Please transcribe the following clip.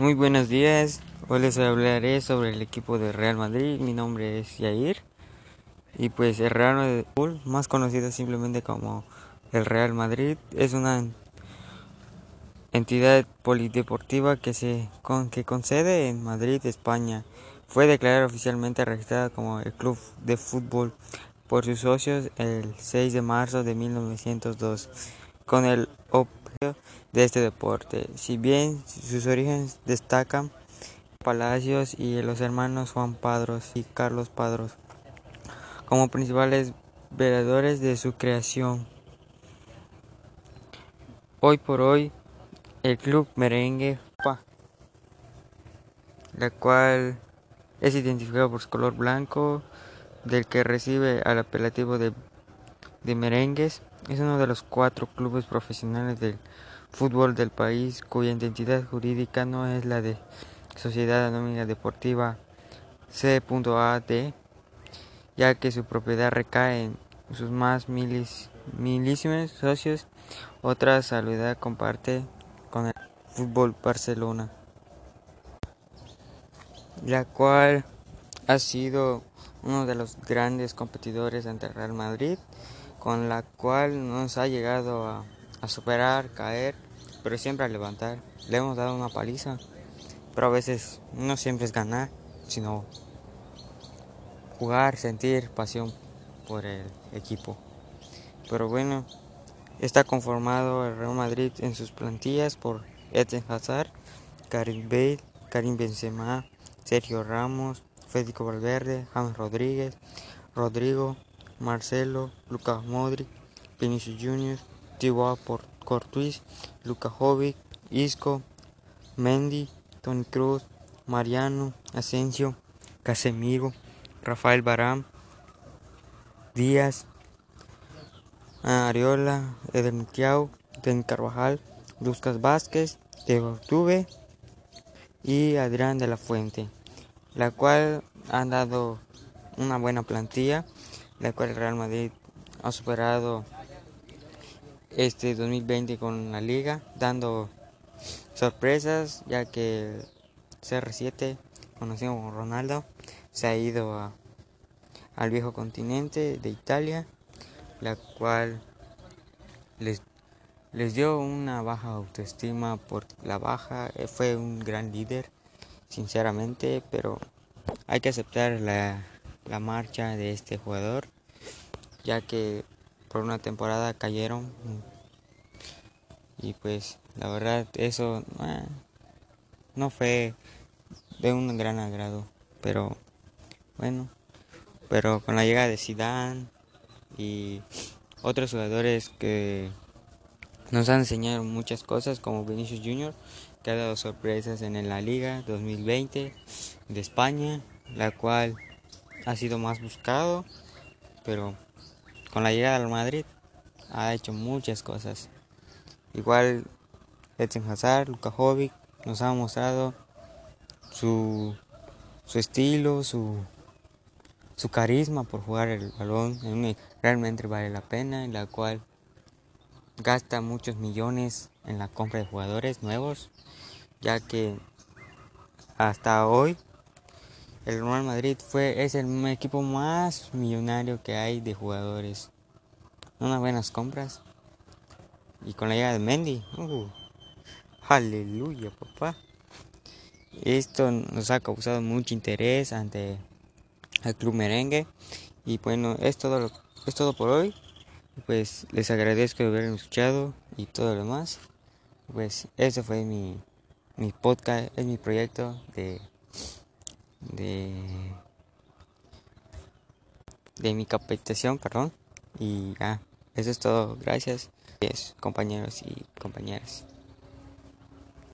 Muy buenos días, hoy les hablaré sobre el equipo de Real Madrid, mi nombre es Yair. Y pues el Real Madrid, más conocido simplemente como el Real Madrid, es una entidad polideportiva que se con, que concede en Madrid, España. Fue declarada oficialmente registrada como el club de fútbol por sus socios el 6 de marzo de 1902 con el de este deporte. Si bien sus orígenes destacan Palacios y los hermanos Juan Padros y Carlos Padros como principales veedores de su creación. Hoy por hoy, el club merengue, la cual es identificado por su color blanco, del que recibe al apelativo de, de merengues, es uno de los cuatro clubes profesionales del fútbol del país cuya identidad jurídica no es la de Sociedad Anónima Deportiva C.A.D., ya que su propiedad recae en sus más milis, milísimos socios. Otra salvedad comparte con el Fútbol Barcelona, la cual ha sido uno de los grandes competidores ante el Real Madrid, con la cual nos ha llegado a, superar, caer, pero siempre a levantar. Le hemos dado una paliza, pero a veces no siempre es ganar, sino jugar, sentir pasión por el equipo. Pero bueno, está conformado el Real Madrid en sus plantillas por Eden Hazard, Karim Bale, Karim Benzema, Sergio Ramos, Federico Valverde, James Rodríguez, Rodrigo, Marcelo, Lucas Modric, Vinicius Junior, Thibaut Courtois, Luka Jovic, Isco, Mendy, Tony Cruz, Mariano, Asensio, Casemiro, Rafael Barán, Díaz, Ariola, Eder Tiao, Den Carvajal, Lucas Vázquez, Diego Tuve y Adrián de la Fuente la cual han dado una buena plantilla, la cual Real Madrid ha superado este 2020 con la liga, dando sorpresas, ya que CR7, conocido como Ronaldo, se ha ido al viejo continente de Italia, la cual les, les dio una baja autoestima por la baja, fue un gran líder sinceramente, pero hay que aceptar la, marcha de este jugador, ya que por una temporada cayeron. Y pues la verdad eso eh, no fue de un gran agrado, pero bueno, pero con la llegada de Zidane y otros jugadores que nos han enseñado muchas cosas como Vinicius Junior que ha dado sorpresas en la Liga 2020 de España, la cual ha sido más buscado, pero con la llegada al Madrid ha hecho muchas cosas. Igual Edson Hazard, Luka Jovic nos ha mostrado su, su estilo, su, su carisma por jugar el balón, realmente vale la pena, en la cual gasta muchos millones en la compra de jugadores nuevos ya que hasta hoy el Real Madrid fue es el equipo más millonario que hay de jugadores. Unas buenas compras. Y con la llegada de Mendy, uh, aleluya, papá. Esto nos ha causado mucho interés ante el club merengue. Y bueno, es todo, lo, es todo por hoy. Pues les agradezco de haberme escuchado y todo lo demás. Pues ese fue mi mi podcast, es mi proyecto de, de, de mi capacitación, perdón. Y ya, eso es todo. Gracias, compañeros y compañeras.